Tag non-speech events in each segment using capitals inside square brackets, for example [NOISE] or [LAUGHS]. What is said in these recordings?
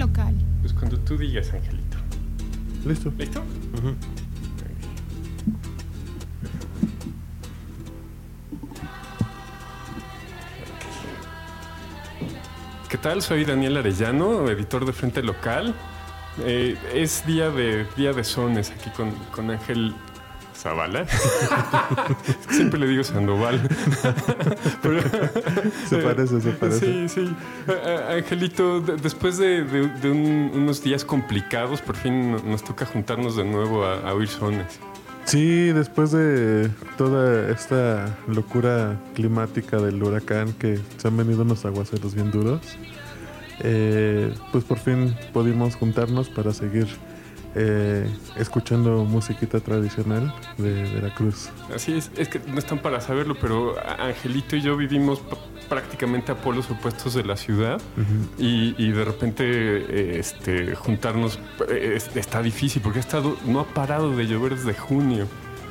local. Pues cuando tú digas, Angelito. Listo. ¿Listo? ¿Qué tal? Soy Daniel Arellano, editor de Frente Local. Eh, es día de día de sones aquí con, con Ángel Zavala. [LAUGHS] Siempre le digo Sandoval. [LAUGHS] Pero- Se parece, se parece. Sí, sí. Ah, ah, Angelito, de- después de, de- de un- unos días complicados, por fin no- nos toca juntarnos de nuevo a, a oír sones. Sí, después de toda esta locura climática del huracán que se han venido unos aguaceros bien duros, eh, pues por fin pudimos juntarnos para seguir eh, escuchando musiquita tradicional de Veracruz. Así es, es que no están para saberlo, pero Angelito y yo vivimos prácticamente a polos opuestos de la ciudad y, y de repente este, juntarnos eh, es- está difícil porque ha estado, no ha parado de llover desde junio.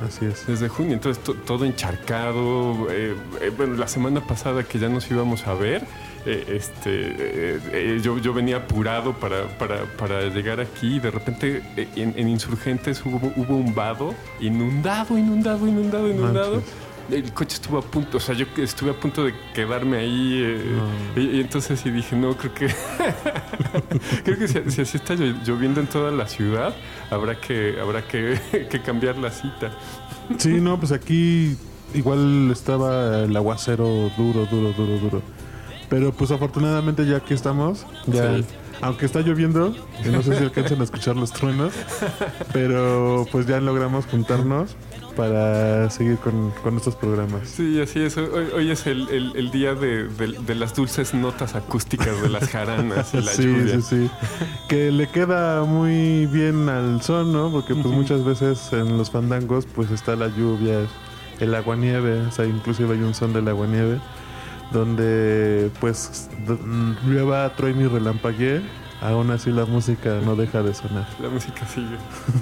Así es. Desde junio, entonces to- todo encharcado. eh, eh, bueno, la semana pasada que ya nos íbamos a ver, eh, este, eh, eh, yo, yo venía apurado para, para, para llegar aquí y de repente en, en Insurgentes hubo, hubo un vado inundado, inundado, inundado, inundado. Manches. El coche estuvo a punto, o sea, yo estuve a punto de quedarme ahí eh, No. y, y entonces sí dije, no, creo que [LAUGHS] creo que si, si así está llo- lloviendo en toda la ciudad, habrá que habrá que, [LAUGHS] que cambiar la cita. Sí, no, pues aquí igual estaba el aguacero duro, duro, duro, duro. Pero pues afortunadamente ya aquí estamos. Ya, Sí. aunque está lloviendo, y no sé si alcanzan a escuchar los truenos, pero pues ya logramos juntarnos para seguir con, con estos programas. Sí, así es. Hoy, hoy es el, el- el día de, de- de las dulces notas acústicas de las jaranas y la sí, lluvia. sí, sí. Que le queda muy bien al son, ¿no? Porque pues muchas veces en los fandangos pues está la lluvia, el aguanieve, o sea, inclusive hay un son del aguanieve, donde pues d- mm, llueva, truene y relampaguee, aún así la música no deja de sonar. La música sigue.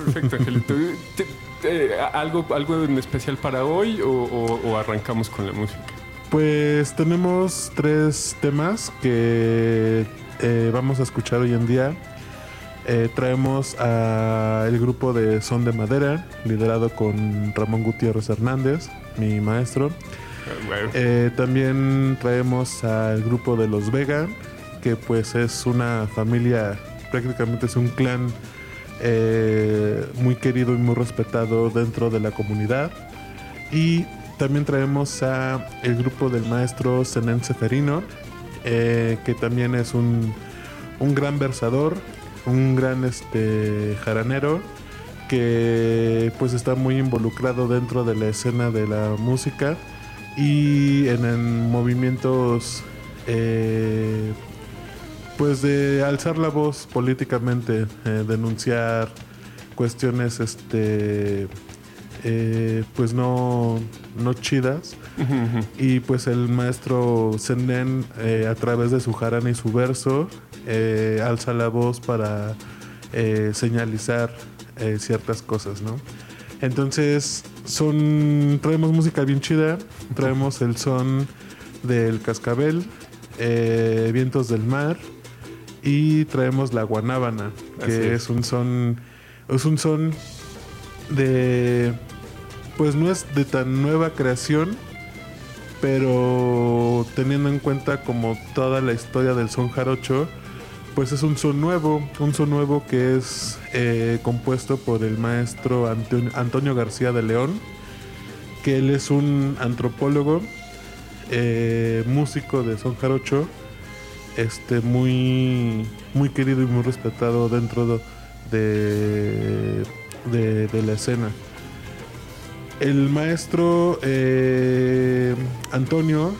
Perfecto, Angelito. ¿Te- te- ¿algo, ¿Algo en especial para hoy o, o- o arrancamos con la música? Pues tenemos tres temas que eh, vamos a escuchar hoy en día. Eh, traemos a el grupo de Son de Madera, liderado con Ramón Gutiérrez Hernández, mi maestro. Eh, también traemos al grupo de Los Vega, que pues es una familia, prácticamente es un clan eh, muy querido y muy respetado dentro de la comunidad. Y también traemos a el grupo del maestro Zenén Seferino, eh, que también es un, un gran versador, un gran este, jaranero, que pues está muy involucrado dentro de la escena de la música y en, en movimientos eh, pues de alzar la voz políticamente, eh, denunciar cuestiones este eh, pues no, no chidas y pues el maestro Senden eh, a través de su jarana y su verso eh, alza la voz para señalizar ciertas cosas, ¿no? Entonces son traemos música bien chida, traemos el son del cascabel, eh, vientos del mar y traemos la guanábana, que es. es un son es un son de pues no es de tan nueva creación, pero teniendo en cuenta como toda la historia del son jarocho, pues es un son nuevo, un son nuevo que es eh, compuesto por el maestro Antonio, García de León, que él es un antropólogo, eh, músico de son jarocho, este muy muy querido y muy respetado dentro de, de, la escena. El maestro eh, Antonio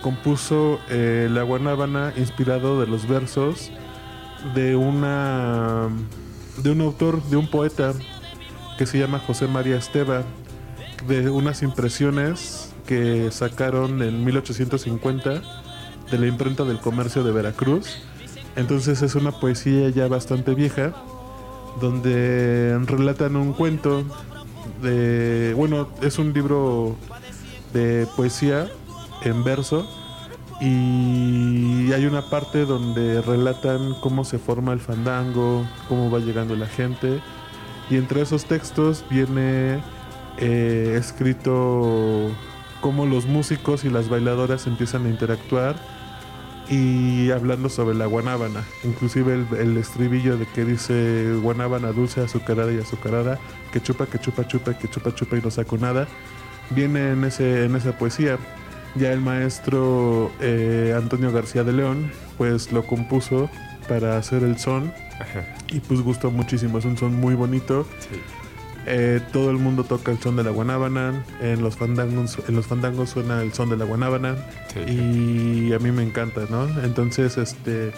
compuso la guanábana inspirado de los versos de una de un autor, de un poeta que se llama José María Esteva, de unas impresiones que sacaron en 1850 de la imprenta del comercio de Veracruz. Entonces es una poesía ya bastante vieja, donde relatan un cuento de, bueno, es un libro de poesía en verso y hay una parte donde relatan cómo se forma el fandango, cómo va llegando la gente. Y entre esos textos viene eh, escrito cómo los músicos y las bailadoras empiezan a interactuar y hablando sobre la guanábana. Inclusive el, el estribillo de que dice guanábana dulce, azucarada y azucarada, que chupa, que chupa, chupa, que chupa, chupa y no saco nada, viene en, ese, en esa poesía. Ya el maestro eh, Antonio García de León, pues lo compuso para hacer el son Ajá. y pues gustó muchísimo. Es un son muy bonito. Sí. Eh, todo el mundo toca el son de la guanábana. En los fandangos, en los fandangos suena el son de la guanábana. Sí, Y a mí me encanta, ¿no? Entonces, este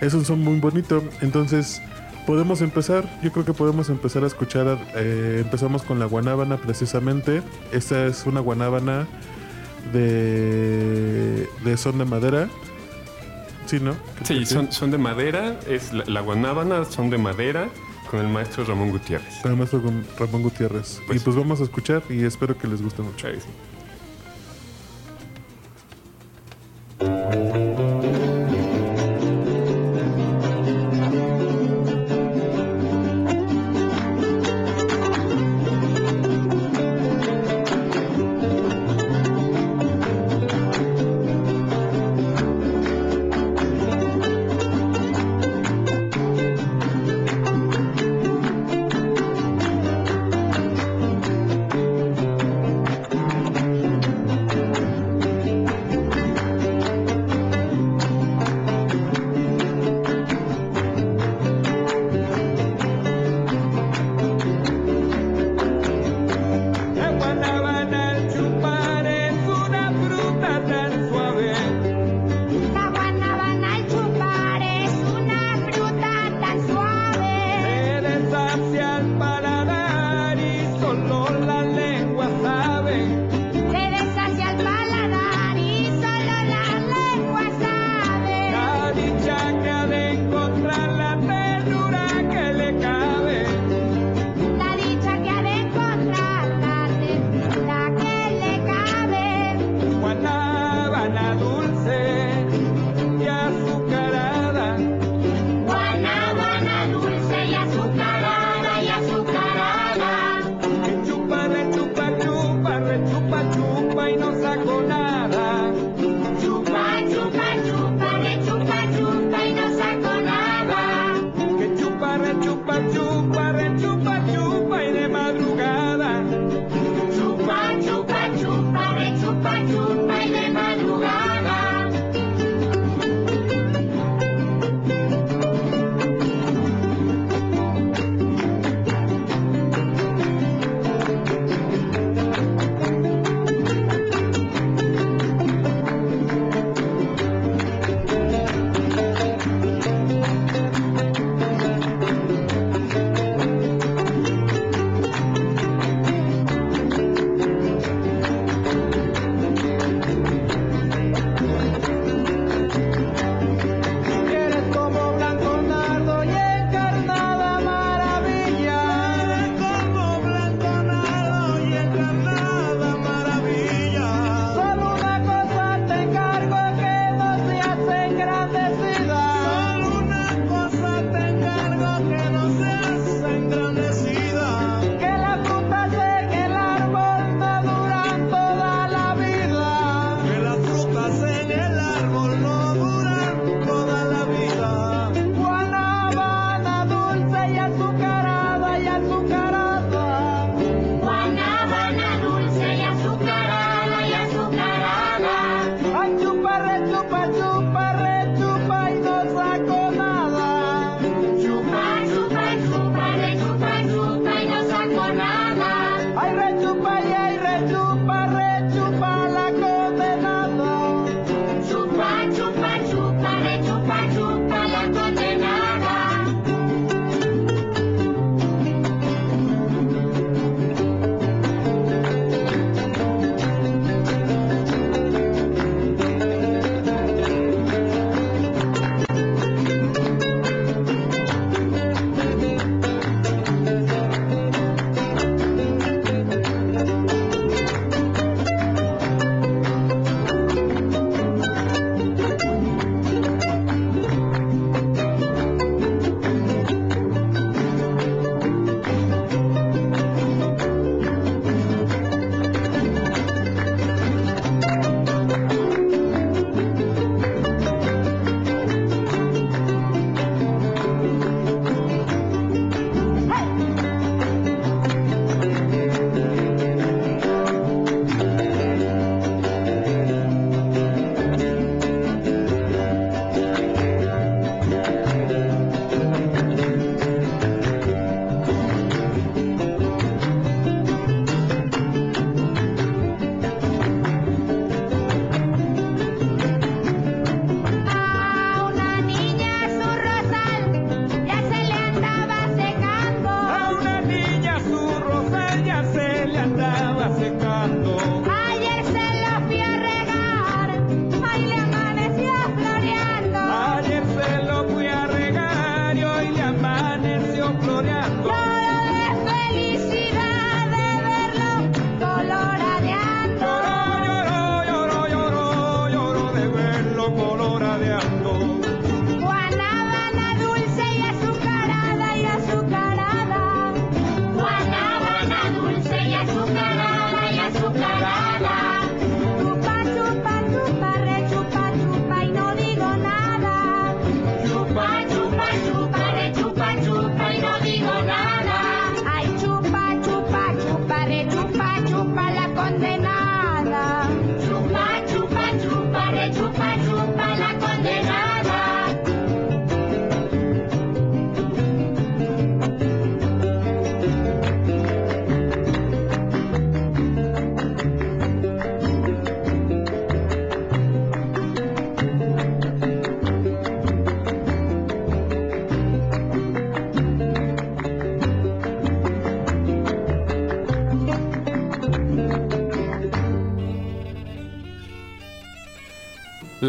es un son muy bonito. Entonces, podemos empezar. Yo creo que podemos empezar a escuchar. eh, empezamos con la guanábana precisamente. Esta es una guanábana de, de son de madera. Sí, ¿no? Sí, son, son de madera, es la, la guanábana, son de madera, con el maestro Ramón Gutiérrez. Con el maestro Ram- Ramón Gutiérrez. Pues- y pues vamos a escuchar y espero que les guste mucho. Ahí sí.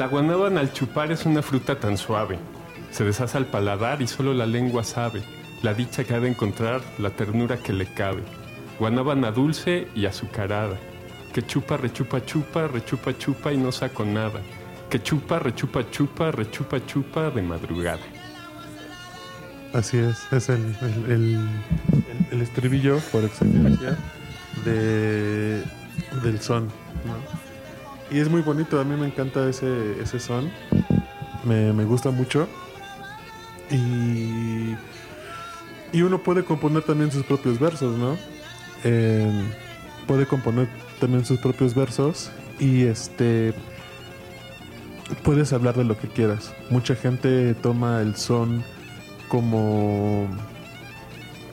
Guanábana al chupar es una fruta tan suave. Se deshace al paladar y solo la lengua sabe. La dicha que ha de encontrar, la ternura que le cabe. Guanábana dulce y azucarada. Que chupa, rechupa, chupa, rechupa, chupa y no saco nada. Que chupa, rechupa, chupa, rechupa, chupa de madrugada. Así es, es el, el, el- estribillo por excelencia de, del son. Y es muy bonito, a mí me encanta ese, ese son, me, me gusta mucho. Y, y uno puede componer también sus propios versos, ¿no? Eh, puede componer también sus propios versos y este puedes hablar de lo que quieras. Mucha gente toma el son como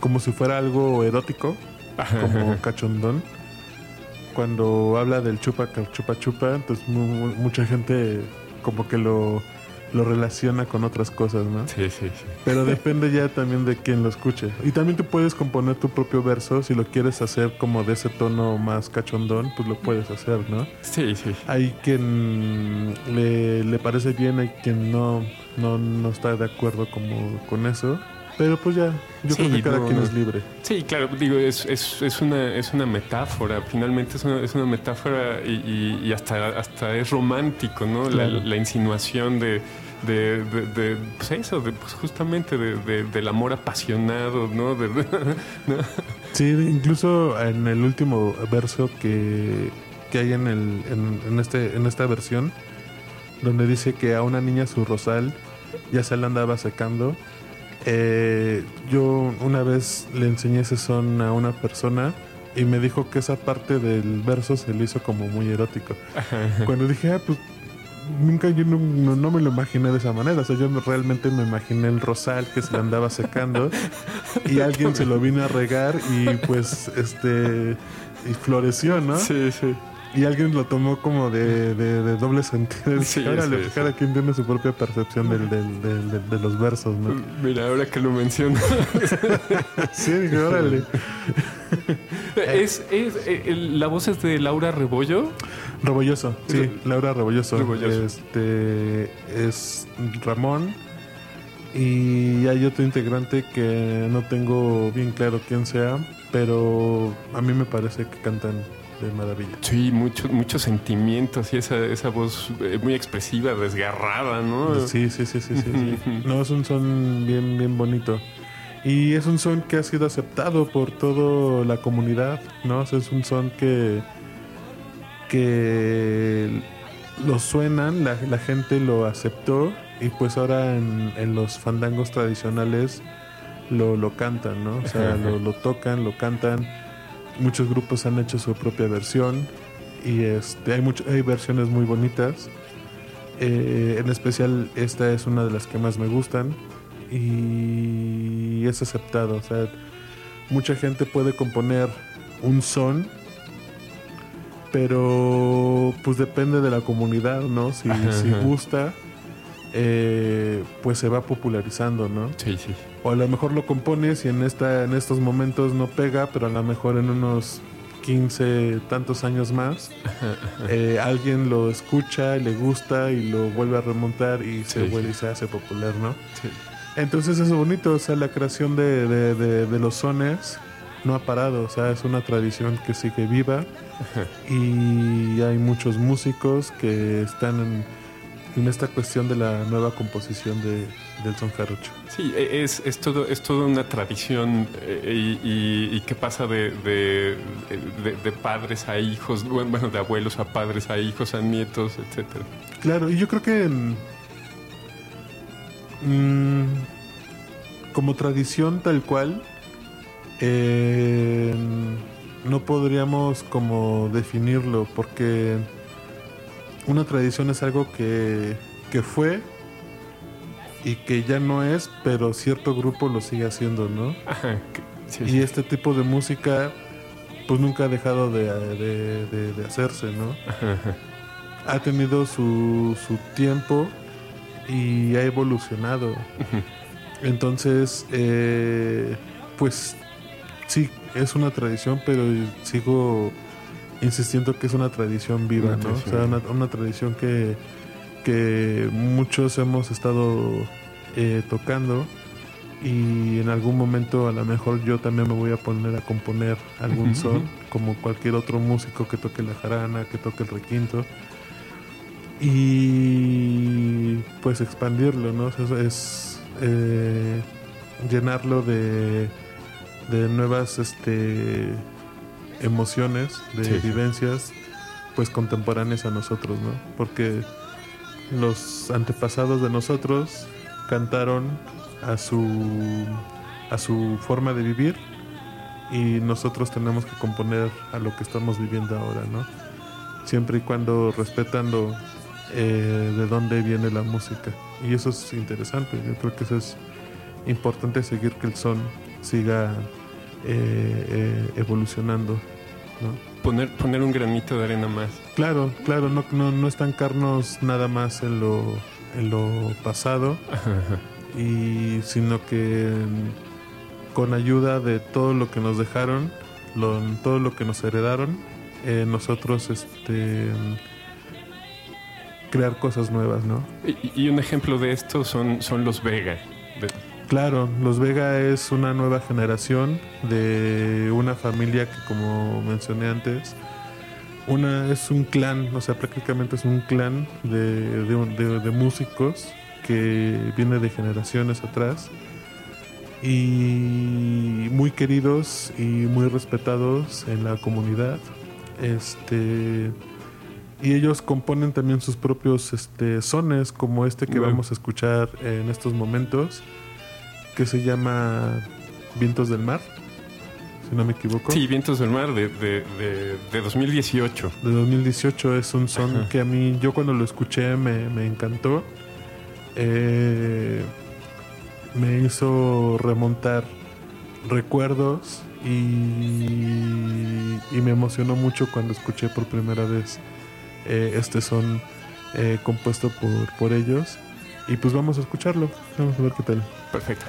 como si fuera algo erótico, como cachondón. Cuando habla del chupa chupa chupa, entonces mu- mucha gente como que lo, lo relaciona con otras cosas, ¿no? Sí, sí, sí. Pero depende ya también de quién lo escuche. Y también tú puedes componer tu propio verso si lo quieres hacer como de ese tono más cachondón, pues lo puedes hacer, ¿no? Sí, sí. Hay quien le, le parece bien, hay quien no, no, no está de acuerdo como con eso. Pero pues ya, yo Sí, creo que cada no, quien no. es libre. Sí, claro, digo, es, es, es, una, es una metáfora, finalmente es una, es una metáfora y, y- y hasta, hasta es romántico, ¿no? La, Claro. la insinuación de, de, de- de, pues eso, de, pues justamente de- de- del amor apasionado, ¿no? [LAUGHS] Sí, incluso en el último verso que, que hay en, el, en, en este, en esta versión, donde dice que a una niña su rosal ya se la andaba secando. Eh, yo una vez le enseñé ese son a una persona y me dijo que esa parte del verso se le hizo como muy erótico. Cuando dije, ah, pues nunca yo no, no- me lo imaginé de esa manera. O sea, yo me- realmente me imaginé el rosal que se le andaba secando y [LAUGHS] alguien se lo vino a regar y pues este y floreció, ¿no? Sí, sí. Y alguien lo tomó como de, de- de doble sentido. Sí, Órale, sí, sí. cada quien tiene su propia percepción del, del- del- de los versos, ¿no? Mira, ahora que lo menciono. [LAUGHS] Sí, dije, órale. [LAUGHS] es, es, eh, la voz es de Laura Rebollo. Rebolloso, sí, Laura Rebolloso. Rebolloso. Este es Ramón. Y hay otro integrante que no tengo bien claro quién sea, pero a mí me parece que cantan de maravilla. Sí, muchos muchos sentimientos y esa, esa voz eh, muy expresiva, desgarrada, ¿no? Sí, sí, sí, sí, sí, sí. No, es un son bien, bien bonito. Y es un son que ha sido aceptado por toda la comunidad, ¿no? O sea, es un son que, que lo suenan, la, la gente lo aceptó y pues ahora en, en los fandangos tradicionales lo, lo cantan, ¿no? O sea, [LAUGHS] lo, lo tocan, lo cantan. Muchos grupos han hecho su propia versión y este, hay, mucho, hay versiones muy bonitas. Eh, en especial esta es una de las que más me gustan y es aceptado. O sea, mucha gente puede componer un son, pero pues depende de la comunidad, ¿no? Si, Ajá, si ajá. gusta, eh, pues se va popularizando, ¿no? Sí, sí. O a lo mejor lo compones y en, esta, en estos momentos no pega, pero a lo mejor en unos 15 tantos años más, [LAUGHS] eh, alguien lo escucha, le gusta y lo vuelve a remontar y se Sí, vuelve y se hace popular, ¿no? sí. Entonces es bonito, o sea, la creación de, de- de- de los sones no ha parado, o sea, es una tradición que sigue viva [LAUGHS] y hay muchos músicos que están en, en esta cuestión de la nueva composición de, del son jarocho. Sí, e- es, es, todo, es toda una tradición eh, y, y- que pasa de, de, padres a hijos, bueno, de abuelos a padres, a hijos, a nietos, etcétera. Claro, y yo creo que mm, mm, como tradición tal cual, eh, no podríamos como definirlo, porque una tradición es algo que, que fue y que ya no es, pero cierto grupo lo sigue haciendo, ¿no? Ajá, que- sí, Y este tipo de música pues nunca ha dejado de, de- de- de hacerse, ¿no? ajá, ha tenido su, su tiempo y ha evolucionado. Entonces, eh, pues sí, es una tradición, pero sigo insistiendo que es una tradición viva, Una ¿no? tradición o sea, una, una tradición que, que muchos hemos estado eh, tocando y en algún momento a lo mejor yo también me voy a poner a componer algún son, como cualquier otro músico que toque la jarana, que toque el requinto. Y pues expandirlo, ¿no? O sea, es eh, llenarlo de, de nuevas este, emociones, de Sí, vivencias, pues contemporáneas a nosotros, ¿no? Porque los antepasados de nosotros cantaron a su a su forma de vivir y nosotros tenemos que componer a lo que estamos viviendo ahora, ¿no? Siempre y cuando respetando eh, de dónde viene la música. Y eso es interesante, yo creo que eso es importante seguir que el son siga eh, eh, evolucionando, ¿no? Poner, poner un granito de arena más. Claro, claro, no, no, no estancarnos nada más en lo, en lo pasado, y sino que con ayuda de todo lo que nos dejaron, lo- todo lo que nos heredaron, eh, nosotros este crear cosas nuevas, ¿no? Y, y un ejemplo de esto son, son los Vega. De- Claro, los Vega es una nueva generación de una familia que, como mencioné antes, una es un clan, o sea, prácticamente es un clan de, de un- de- de músicos que viene de generaciones atrás y muy queridos y muy respetados en la comunidad. Este y ellos componen también sus propios este, sones, como este que vamos a escuchar en estos momentos, que se llama Vientos del Mar, si no me equivoco. Sí, Vientos del Mar de, de, de, de 2018. de 2018 es un son Ajá. que a mí, yo cuando lo escuché me, me encantó. Eh, me hizo remontar recuerdos y, y me emocionó mucho cuando escuché por primera vez eh, este son eh, compuesto por, por ellos. Y pues vamos a escucharlo, vamos a ver qué tal. Perfecto.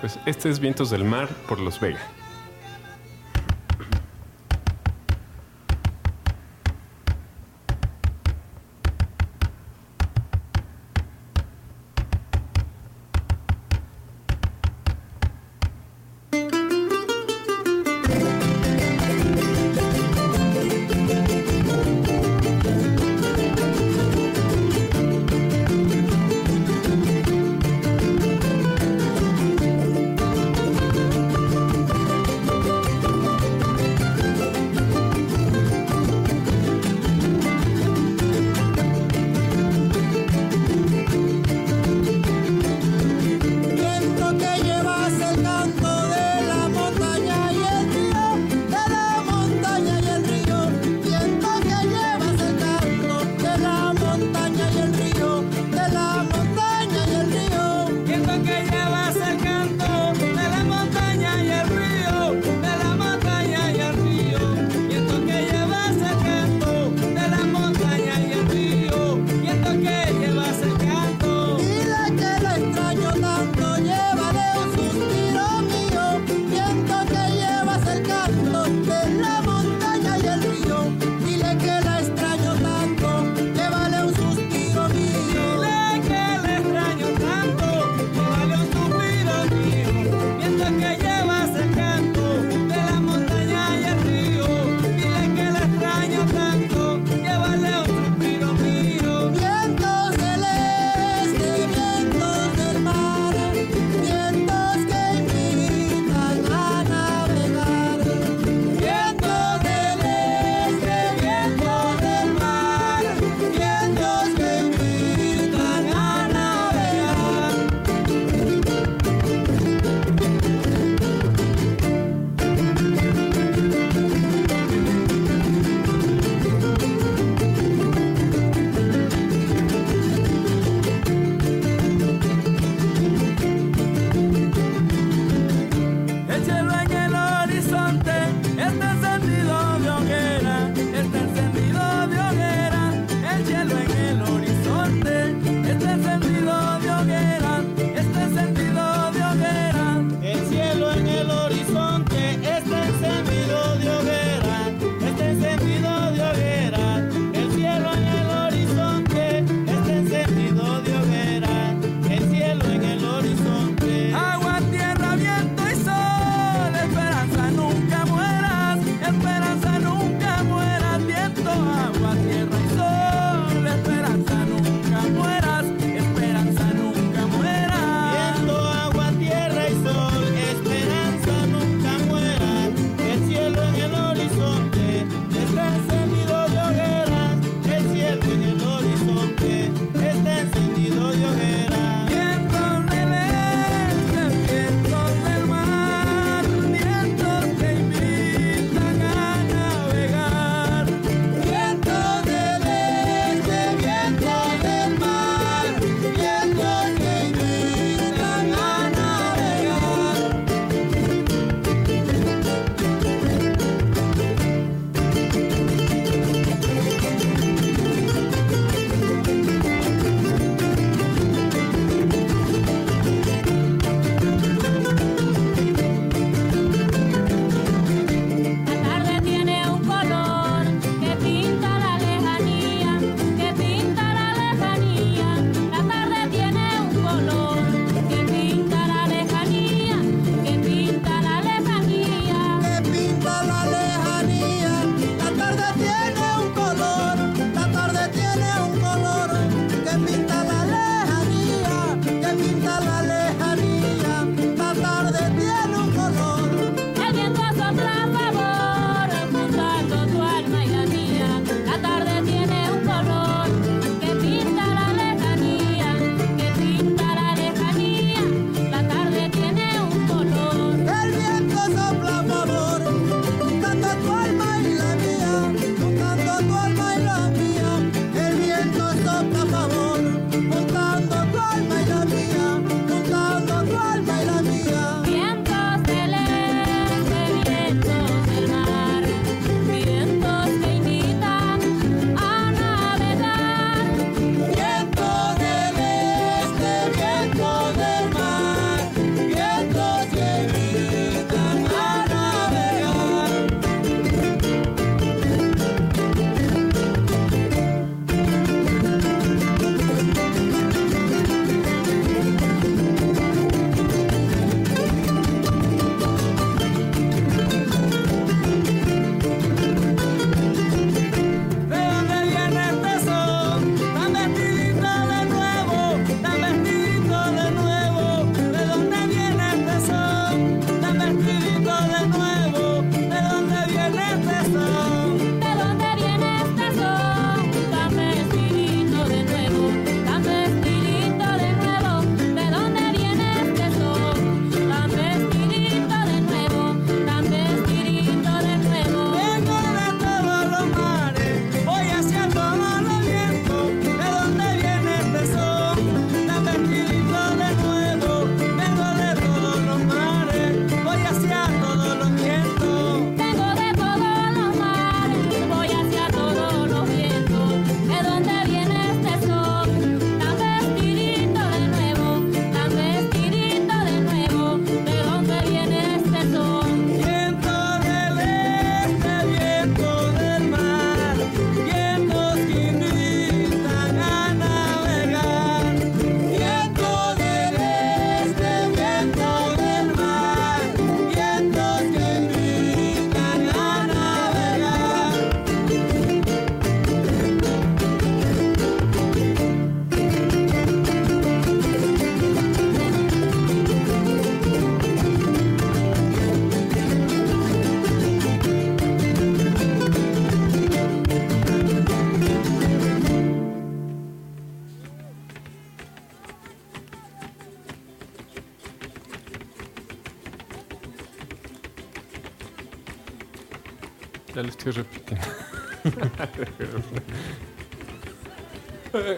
Pues este es Vientos del Mar por los Vega.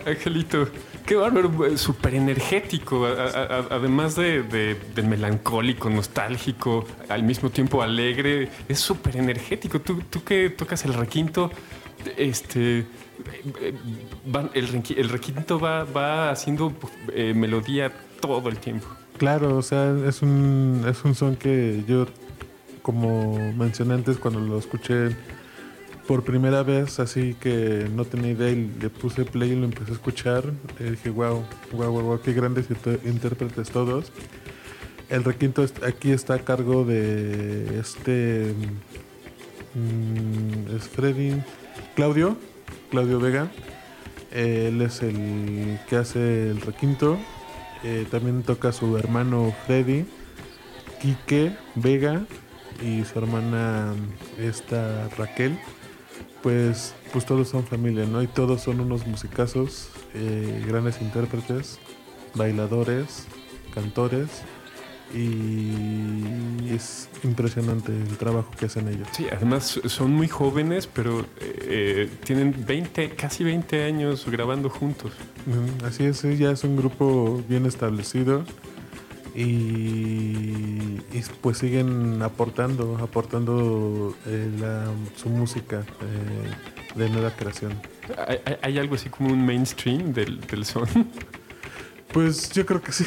Angelito, qué bárbaro, súper energético, además de, melancólico, nostálgico, al mismo tiempo alegre, es súper energético. Tú, tú que tocas el requinto, este, el, requinto va, va haciendo eh, melodía todo el tiempo. Claro, o sea, es un, es un son que yo, como mencioné antes, cuando lo escuché por primera vez, así que no tenía idea y le puse play y lo empecé a escuchar. Dije, wow, wow, wow, qué grandes intérpretes todos. El requinto aquí está a cargo de este. Mm, es Freddy. Claudio, Claudio Vega. Él es el que hace el requinto. Eh, también toca su hermano Freddy, Quique Vega y su hermana esta Raquel pues, pues todos son familia, ¿no? Y todos son unos musicazos, eh, grandes intérpretes, bailadores, cantores. Y es impresionante el trabajo que hacen ellos. Sí, además son muy jóvenes, pero eh, tienen 20, casi 20 años grabando juntos. Así es, ya es un grupo bien establecido y, pues siguen aportando, aportando eh, su música eh, de nueva creación. ¿Hay, algo así como un mainstream del, son? Pues yo creo que sí.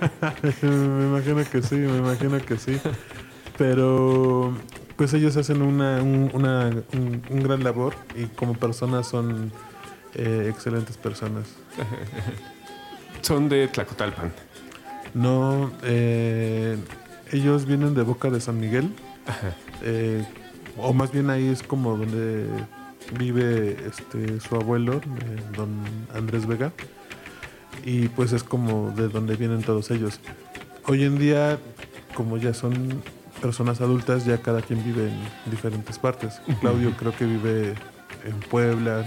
[LAUGHS] me imagino que sí, me imagino que sí. Pero pues ellos hacen una, un, un, gran labor y como personas son eh, excelentes personas. [LAUGHS] son de Tlacotalpan. No, eh, ellos vienen de Boca de San Miguel. Eh, o más bien ahí es como donde vive este su abuelo, eh, don Andrés Vega. Y pues es como de donde vienen todos ellos. Hoy en día, como ya son personas adultas, ya cada quien vive en diferentes partes. Claudio creo que vive en Puebla.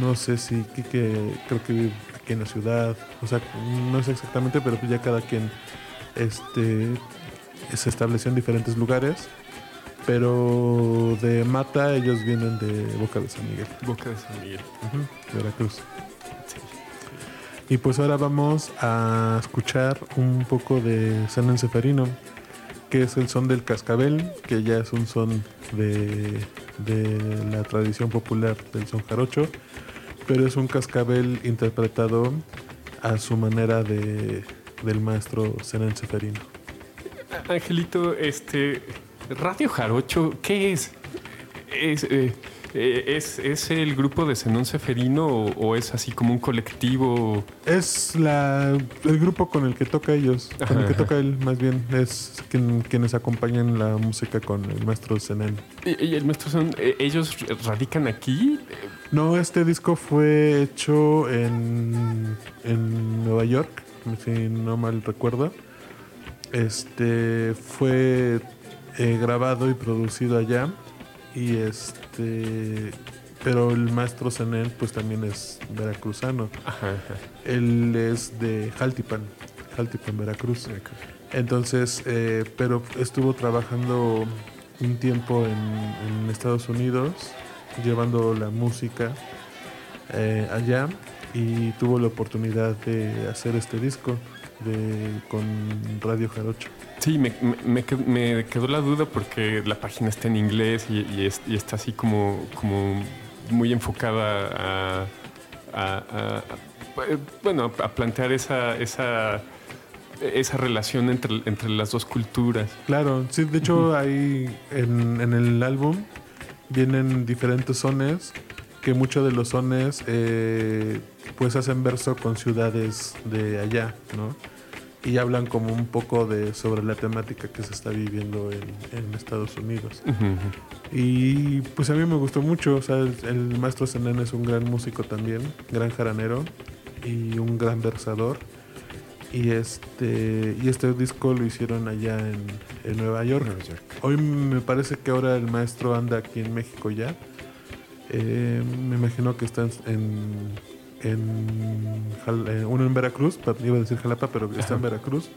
no sé si Kike creo que vive en la ciudad. O sea, no sé exactamente, pero pues ya cada quien este, se estableció en diferentes lugares. Pero de Mata ellos vienen de Boca de San Miguel. Boca de San Miguel. Veracruz. Y pues ahora vamos a escuchar un poco de San Enceferino, que es el son del cascabel, que ya es un son de, de la tradición popular del son jarocho pero es un cascabel interpretado a su manera de, del maestro Zenén Seferino. Angelito, este, Radio Jarocho, ¿qué es? Es, eh, eh, ¿Es, el grupo de Zenón Seferino o, es así como un colectivo? Es la, el grupo con el que toca ellos, con el que toca él más bien, es quienes acompañan la música con el maestro Zenén. ¿Y, el maestro son, eh, ellos radican aquí? No, este disco fue hecho en, en Nueva York, si no mal recuerdo. Este fue eh, grabado y producido allá. Y este. Pero el maestro Zenén, pues también es veracruzano. Él es de Jaltipan, Jaltipan, Veracruz. Entonces, eh, pero estuvo trabajando un tiempo en Estados Unidos llevando la música eh, allá y tuvo la oportunidad de hacer este disco de, con Radio Jarocho. Sí, me, me, quedó la duda porque la página está en inglés y, está así como, como muy enfocada a, bueno, a plantear esa, esa, esa relación entre, entre las dos culturas. Claro, sí, de hecho hay en, en el álbum vienen diferentes sones, que muchos de los sones eh, pues hacen verso con ciudades de allá, ¿no? Y hablan como un poco de sobre la temática que se está viviendo en, Estados Unidos. Y pues a mí me gustó mucho, o sea, el, maestro Zenén es un gran músico también, gran jaranero y un gran versador. Y este, y este disco lo hicieron allá en, en Nueva, York. Hoy me parece que ahora el maestro anda aquí en México ya. Eh, me imagino que está en, en, eh, uno en Veracruz, iba a decir Jalapa, pero está en Veracruz.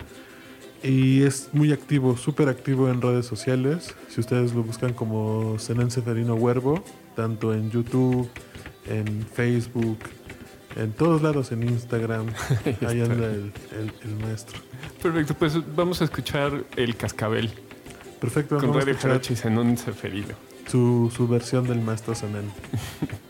Y es muy activo, súper activo en redes sociales. Si ustedes lo buscan como Zenén Seferino Huervo, tanto en YouTube, en Facebook, en todos lados, en Instagram. [LAUGHS] Ahí anda el, el, maestro. Perfecto, pues vamos a escuchar El Cascabel. Perfecto. Con Radio Jarachi Zenón Seferido. Su, su versión del maestro Zenón. [LAUGHS]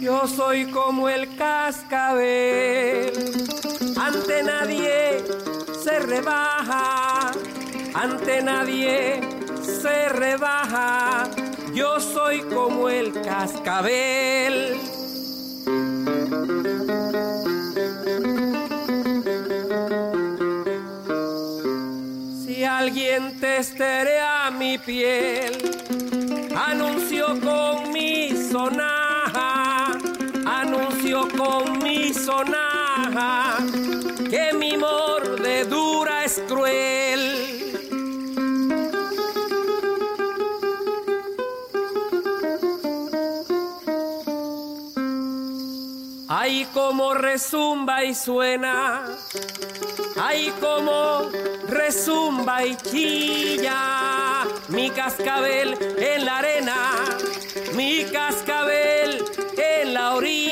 Yo soy como el cascabel, ante nadie se rebaja ante nadie se rebaja, yo soy como el cascabel. Si alguien testerea mi piel, anuncio con mi sonaja, anuncio con mi sonaja que mi mordedura Como resumba y suena. Ay, como resumba y chilla. Mi cascabel en la arena. Mi cascabel en la orilla.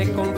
me con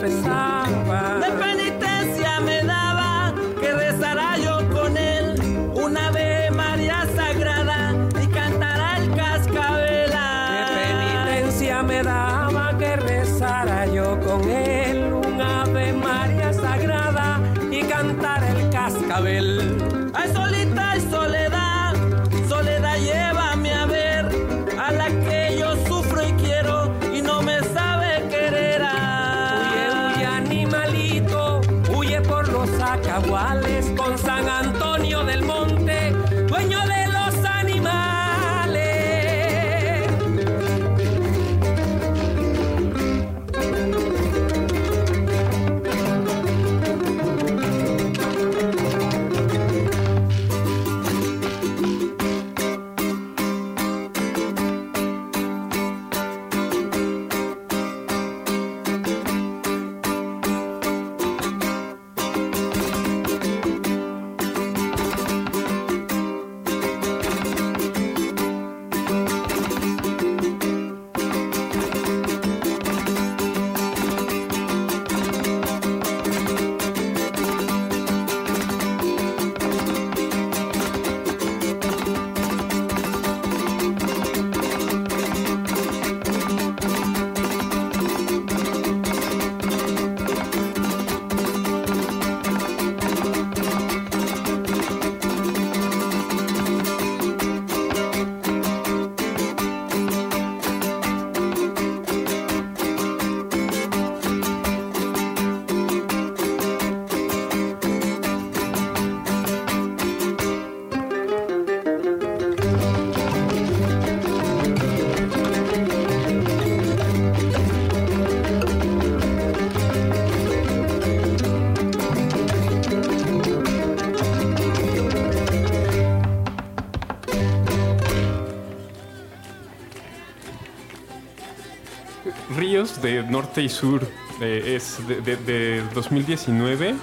De Norte y Sur. eh, es de, de- de 2019.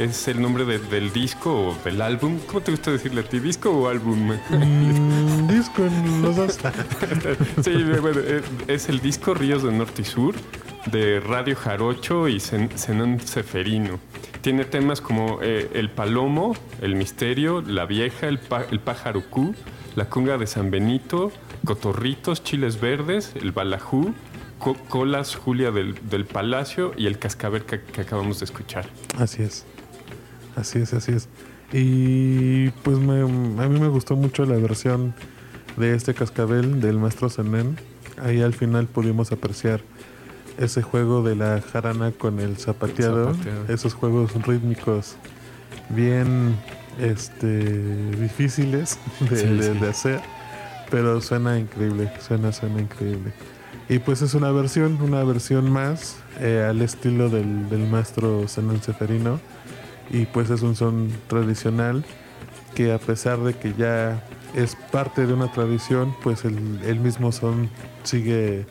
Es el nombre de- del disco o del álbum. ¿Cómo te gusta decirle a ti? ¿Disco o álbum? Mm, disco en los dos. [LAUGHS] Sí, bueno, eh, es el disco Ríos de Norte y Sur de Radio Jarocho y Zen- Zenón Seferino. Tiene temas como eh, El Palomo, El Misterio, La Vieja, El, Pa- el Pájaro Q, La Cunga de San Benito, Cotorritos, Chiles Verdes, El Balajú, Co- Colas Julia del, del Palacio y El Cascabel que, que acabamos de escuchar. Así es. Así es, así es. Y pues me- a mí me gustó mucho la versión de este cascabel del maestro Zenén. Ahí al final pudimos apreciar ese juego de la jarana con el zapateado, zapateado. esos juegos rítmicos bien este difíciles de, Sí, de- sí. de hacer, pero suena increíble, suena, suena increíble. Y pues es una versión, una versión más eh, al estilo del, del maestro Zenón Seferino. Y pues es un son tradicional que a pesar de que ya es parte de una tradición, pues el, el mismo son sigue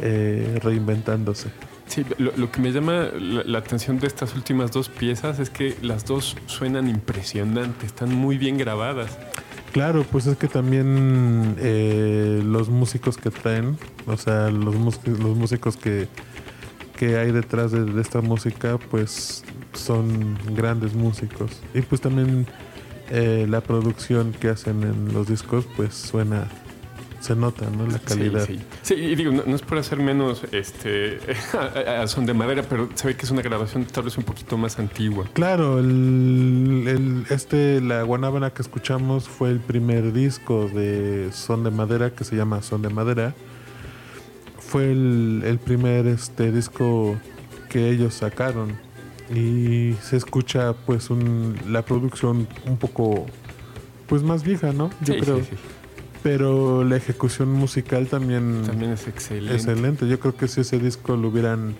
eh, reinventándose. Sí, lo, lo que me llama la, la atención de estas últimas dos piezas es que las dos suenan impresionantes, están muy bien grabadas. Claro, pues es que también eh, los músicos que traen, o sea, los, los músicos que, que hay detrás de, de esta música, pues son grandes músicos. Y pues también eh, la producción que hacen en los discos, pues suena, se nota, ¿no? La calidad. Sí, sí. Sí, y digo, no, no es por hacer menos este [LAUGHS] a, a son de madera, pero se ve que es una grabación tal vez un poquito más antigua. Claro, el, el- este, la Guanábana que escuchamos fue el primer disco de Son de Madera que se llama Son de Madera. Fue el, el primer este disco que ellos sacaron y se escucha pues un, la producción un poco pues más vieja, ¿no? Yo Sí, creo. Pero la ejecución musical también, También es excelente. excelente. Yo creo que si ese disco lo hubieran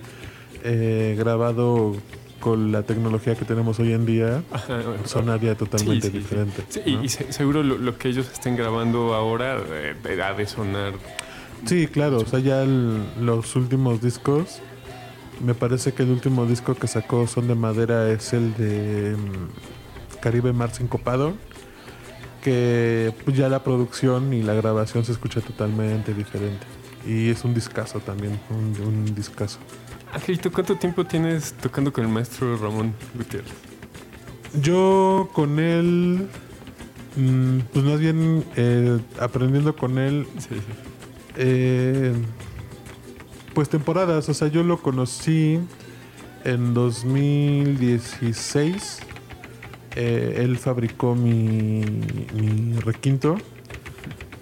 eh, grabado con la tecnología que tenemos hoy en día, Ajá, sonaría totalmente Sí, sí, sí. diferente. Sí, y, ¿no? y se- seguro lo, lo que ellos estén grabando ahora eh, ha de sonar. Sí, claro, o sea, ya el- los últimos discos, me parece que el último disco que sacó Son de Madera es el de mm, Caribe Mar Sincopado, que pues, ya la producción y la grabación se escucha totalmente diferente. Y es un discazo también, un, un discazo. Angelito, ¿cuánto tiempo tienes tocando con el maestro Ramón Gutiérrez? Yo con él, mm, pues más bien eh, aprendiendo con él, Sí, sí. eh, pues temporadas, o sea, yo lo conocí en 2016. Eh, él fabricó mi, mi requinto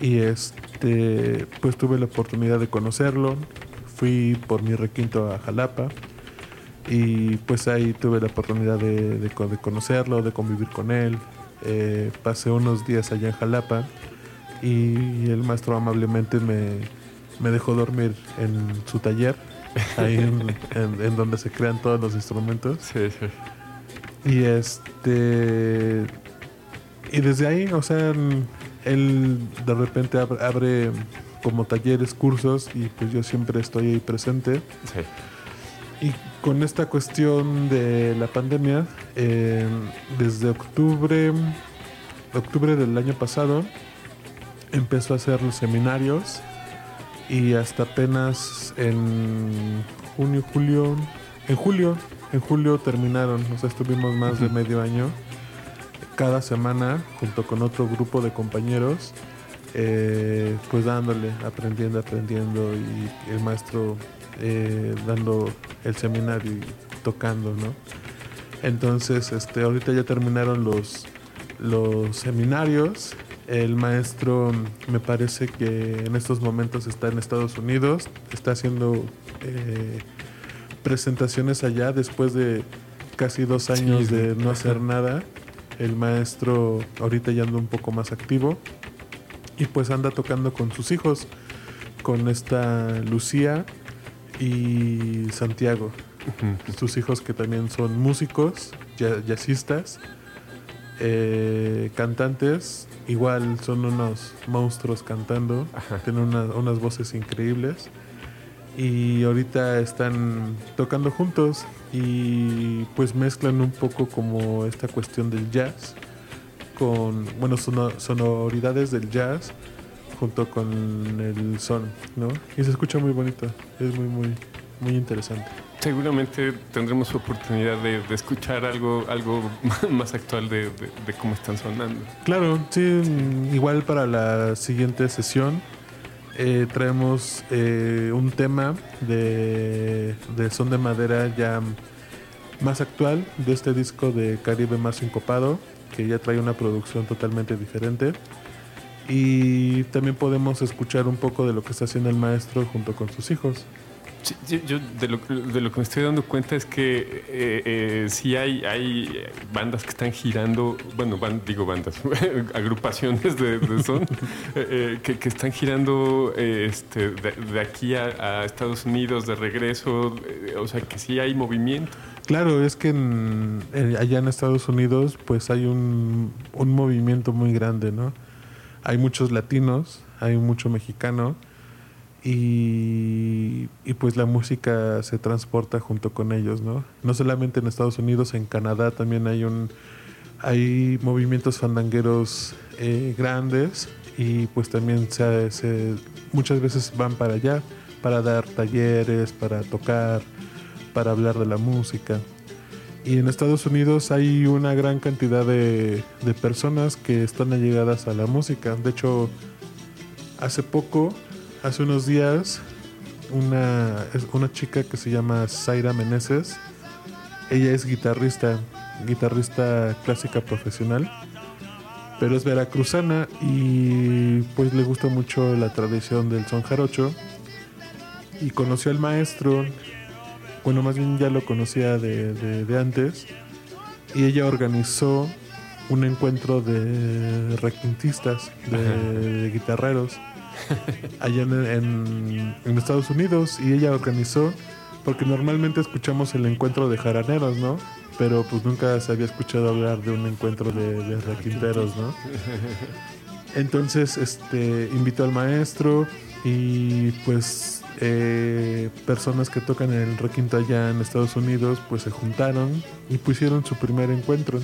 y este, pues tuve la oportunidad de conocerlo. Fui por mi requinto a Jalapa y pues ahí tuve la oportunidad de, de co- de conocerlo, de convivir con él. Eh, pasé unos días allá en Jalapa y el maestro amablemente me, me dejó dormir en su taller, ahí en, [LAUGHS] en- en donde se crean todos los instrumentos. Sí, sí. Y este. Y desde ahí, o sea, él de repente ab- abre como talleres, cursos, y pues yo siempre estoy ahí presente. Sí. Y con esta cuestión de la pandemia, eh, desde octubre, octubre del año pasado, empezó a hacer los seminarios y hasta apenas en junio, julio, en julio, en julio terminaron, o sea, estuvimos más de medio año cada semana junto con otro grupo de compañeros, eh, pues dándole, aprendiendo, aprendiendo y el maestro eh, dando el seminario y tocando, ¿no? Entonces, este, ahorita ya terminaron los, los seminarios. El maestro me parece que en estos momentos está en Estados Unidos, está haciendo eh, presentaciones allá después de casi dos años Sí, de no hacer nada. El maestro ahorita ya anda un poco más activo y pues anda tocando con sus hijos, con esta Lucía y Santiago. Sus hijos que también son músicos, jazzistas, eh, cantantes, igual son unos monstruos cantando, Ajá. tienen una- unas voces increíbles y ahorita están tocando juntos y pues mezclan un poco como esta cuestión del jazz con, bueno, sono- sonoridades del jazz junto con el son, ¿no? Y se escucha muy bonito, es muy, muy, muy interesante. Seguramente tendremos oportunidad de, de escuchar algo, algo [LAUGHS] más actual de, de- de cómo están sonando. Claro, sí, igual para la siguiente sesión eh, traemos eh, un tema de, de son de madera ya más actual de este disco de Caribe más sincopado, que ya trae una producción totalmente diferente. Y también podemos escuchar un poco de lo que está haciendo el maestro junto con sus hijos. Yo, yo de, lo, de lo que me estoy dando cuenta es que eh, eh, sí hay, hay bandas que están girando, bueno, digo bandas, [LAUGHS] agrupaciones de, de son, [LAUGHS] eh, eh, que, que están girando este, de, de aquí a, a Estados Unidos de regreso, o sea que sí hay movimiento. Claro, es que en- en- allá en Estados Unidos pues hay un, un movimiento muy grande, ¿no? Hay muchos latinos, hay mucho mexicano y, y, pues la música se transporta junto con ellos, ¿no? No solamente en Estados Unidos, en Canadá también hay un hay movimientos fandangueros eh, grandes y pues también se, muchas veces van para allá para dar talleres, para tocar, para hablar de la música. Y en Estados Unidos hay una gran cantidad de, de personas que están allegadas a la música. De hecho, hace poco, hace unos días, una, una chica que se llama Zaira Meneses, ella es guitarrista, guitarrista clásica profesional, pero es veracruzana y pues le gusta mucho la tradición del son jarocho. Y conoció al maestro bueno, más bien ya lo conocía de, de- de antes, y ella organizó un encuentro de requintistas, de, de guitarreros, [LAUGHS] allá en, en- Estados Unidos, y ella organizó, porque normalmente escuchamos el encuentro de jaraneros, ¿no? Pero pues nunca se había escuchado hablar de un encuentro de, de requinteros, ¿no? Entonces, este, invitó al maestro y pues eh, personas que tocan el requinto allá en Estados Unidos pues se juntaron y pusieron su primer encuentro.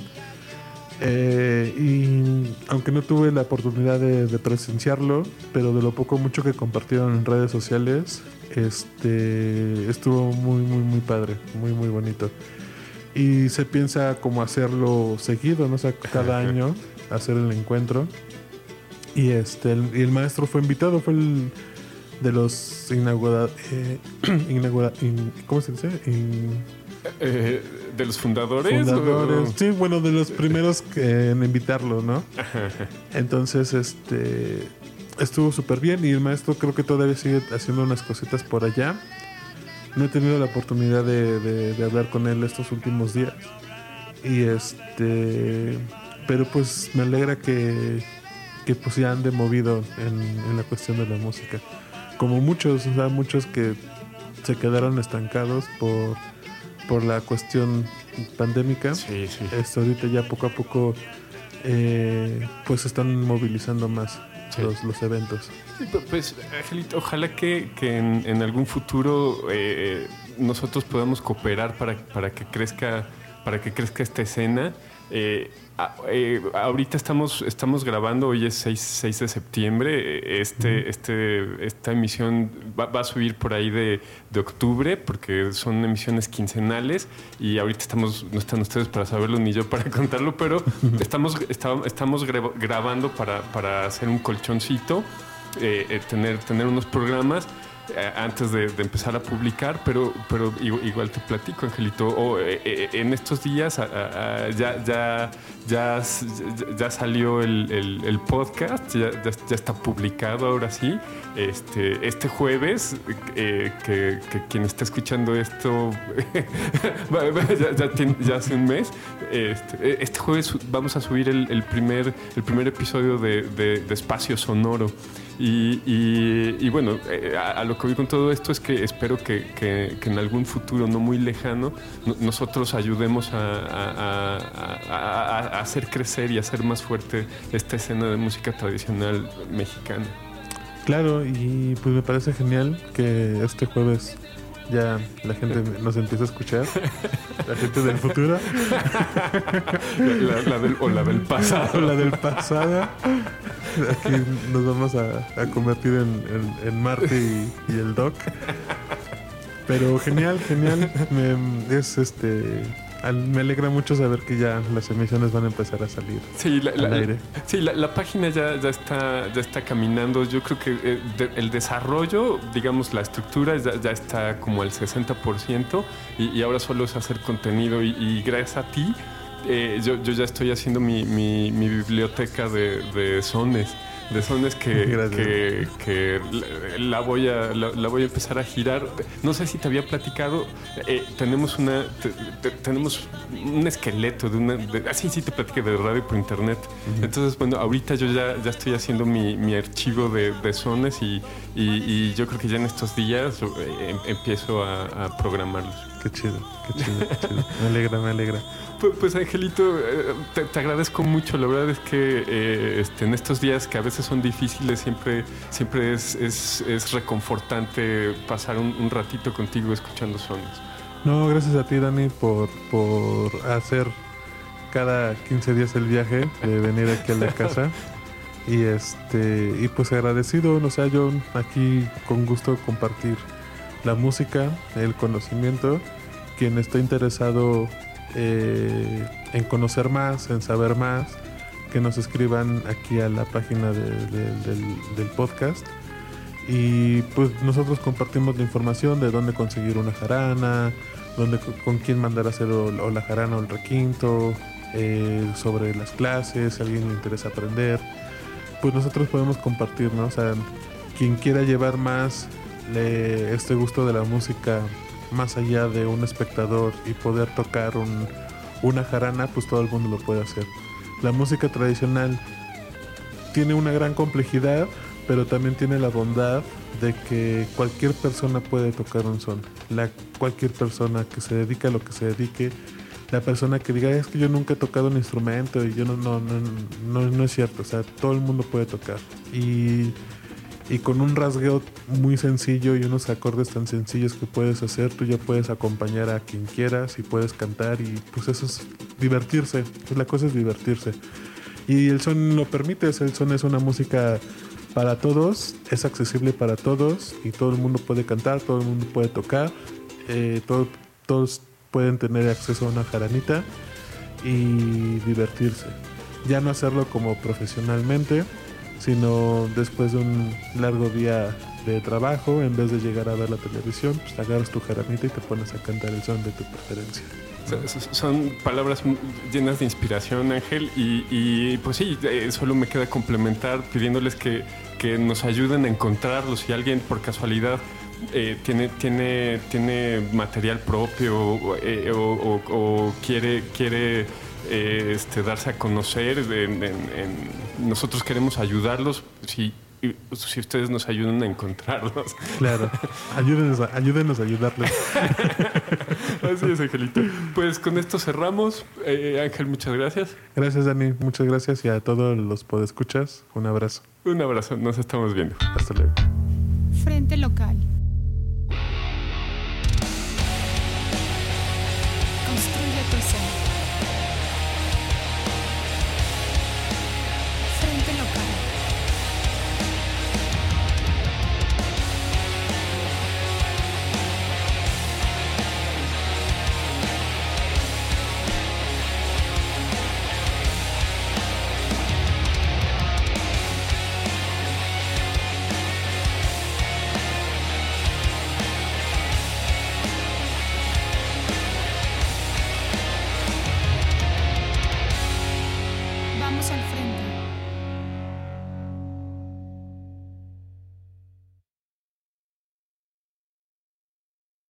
Eh, y aunque no tuve la oportunidad de, de presenciarlo, pero de lo poco mucho que compartieron en redes sociales, este estuvo muy muy muy padre, muy muy bonito. Y se piensa como hacerlo seguido, no o sea, cada año hacer el encuentro. Y este el, y el maestro fue invitado, fue el de los inaugura, eh, [CLEARS THROAT] inaugura- in- ¿cómo se dice? In- Eh, de los fundadores. Sí, bueno, de los primeros que- en invitarlo, ¿no? Entonces, este estuvo súper bien y el maestro creo que todavía sigue haciendo unas cositas por allá. No he tenido la oportunidad de, de- de hablar con él estos últimos días. Y este, pero pues me alegra que, que pues ya ande movido en, en la cuestión de la música. Como muchos, o sea, muchos que se quedaron estancados por, por la cuestión pandémica. Sí, sí. Esto ahorita ya poco a poco eh, pues están movilizando más Sí. los, los eventos. Pues, Angelito, ojalá que, que en, en algún futuro eh, nosotros podamos cooperar para, para que crezca para que crezca esta escena. Eh, eh, ahorita estamos, estamos grabando, hoy es 6, 6 de septiembre. eh, Este, este, esta emisión va, va a subir por ahí de, de octubre, porque son emisiones quincenales. Y ahorita estamos, no están ustedes para saberlo ni yo para [LAUGHS] contarlo, pero estamos, está- estamos gra- grabando para, para hacer un colchoncito eh, eh, tener, tener unos programas antes de, empezar a publicar, pero, pero igu- igual te platico, Angelito. Eh, eh, en estos días ya, ya, ya, ya- salió el, podcast, ya, está publicado ahora sí. Este, este jueves, eh, que, quien está escuchando esto [LAUGHS] ya, hace un mes, este, eh, este jueves vamos a subir el, primer, el primer episodio de- de Espacio Sonoro. Y, y- bueno, eh, a, lo que voy con todo esto es que espero que, que- en algún futuro no muy lejano no- nosotros ayudemos a- a- a hacer crecer y hacer más fuerte esta escena de música tradicional mexicana. Claro, y pues me parece genial que este jueves ya la gente nos empieza a escuchar, la gente del futuro. La, la del, o la del pasado. O la del pasado. Aquí nos vamos a, a convertir en, en, en Marte y, y, el Doc. Pero genial, genial. Me, es este me alegra mucho saber que ya las emisiones van a empezar a salir sí, la, al aire. Sí, la, la, página ya, ya, está, ya está caminando. Yo creo que eh, de, el desarrollo, digamos, la estructura ya, ya está como al 60% y, y, ahora solo es hacer contenido y, y gracias a ti eh, yo, yo, ya estoy haciendo mi, mi, mi biblioteca de, de sones de sones que, [LAUGHS] que, que, la voy a la, la, voy a empezar a girar. No sé si te había platicado, eh, tenemos una te, te, tenemos un esqueleto de una así sí te platiqué de radio por internet. Uh -huh. Entonces, bueno, ahorita yo ya, ya estoy haciendo mi, mi archivo de, de sones y, y, y, yo creo que ya en estos días eh, empiezo a, a programarlos. Qué chido, qué chido, qué chido. Me alegra, me alegra. Pues, pues Angelito, eh, te, te, agradezco mucho. La verdad es que eh, este, en estos días que a veces son difíciles, siempre, siempre es, es, es reconfortante pasar un, un, ratito contigo escuchando sones. No, gracias a ti, Dani, por, por hacer cada 15 días el viaje de venir aquí a la casa. [LAUGHS] y este y pues agradecido, o sea, yo aquí con gusto compartir la música, el conocimiento. Quien está interesado eh, en conocer más, en saber más, que nos escriban aquí a la página de, de, del, podcast. Y pues nosotros compartimos la información de dónde conseguir una jarana, dónde, con quién mandar a hacer o, o la jarana o el requinto, eh, sobre las clases, si a alguien le interesa aprender. Pues nosotros podemos compartir, ¿no? O sea, quien quiera llevar más este gusto de la música más allá de un espectador y poder tocar un, una jarana, pues todo el mundo lo puede hacer. La música tradicional tiene una gran complejidad, pero también tiene la bondad de que cualquier persona puede tocar un son. La, cualquier persona que se dedique a lo que se dedique, la persona que diga es que yo nunca he tocado un instrumento y yo no, no, no, no, no es cierto. O sea, todo el mundo puede tocar. Y y con un rasgueo muy sencillo y unos acordes tan sencillos que puedes hacer, tú ya puedes acompañar a quien quieras y puedes cantar y pues eso es divertirse, pues la cosa es divertirse. Y el son lo permite, el son es una música para todos, es accesible para todos y todo el mundo puede cantar, todo el mundo puede tocar, eh, todo, todos pueden tener acceso a una jaranita y divertirse. Ya no hacerlo como profesionalmente, sino después de un largo día de trabajo, en vez de llegar a ver la televisión, pues agarras tu jaranita y te pones a cantar el son de tu preferencia. Son palabras llenas de inspiración, Ángel, y, pues sí, solo me queda complementar pidiéndoles que, que nos ayuden a encontrarlos. Si alguien por casualidad eh, tiene, tiene, tiene material propio eh, o, o, o, quiere, quiere eh, este, darse a conocer, en, en, en, nosotros queremos ayudarlos. Si, si ustedes nos ayudan a encontrarlos. Claro, ayúdenos a, ayúdenos a ayudarles. [LAUGHS] Así es, Angelito. Pues con esto cerramos. Eh, Ángel, muchas gracias. Gracias, Dani. Muchas gracias. Y a todos los podescuchas, un abrazo. Un abrazo. Nos estamos viendo. Hasta luego. Frente local.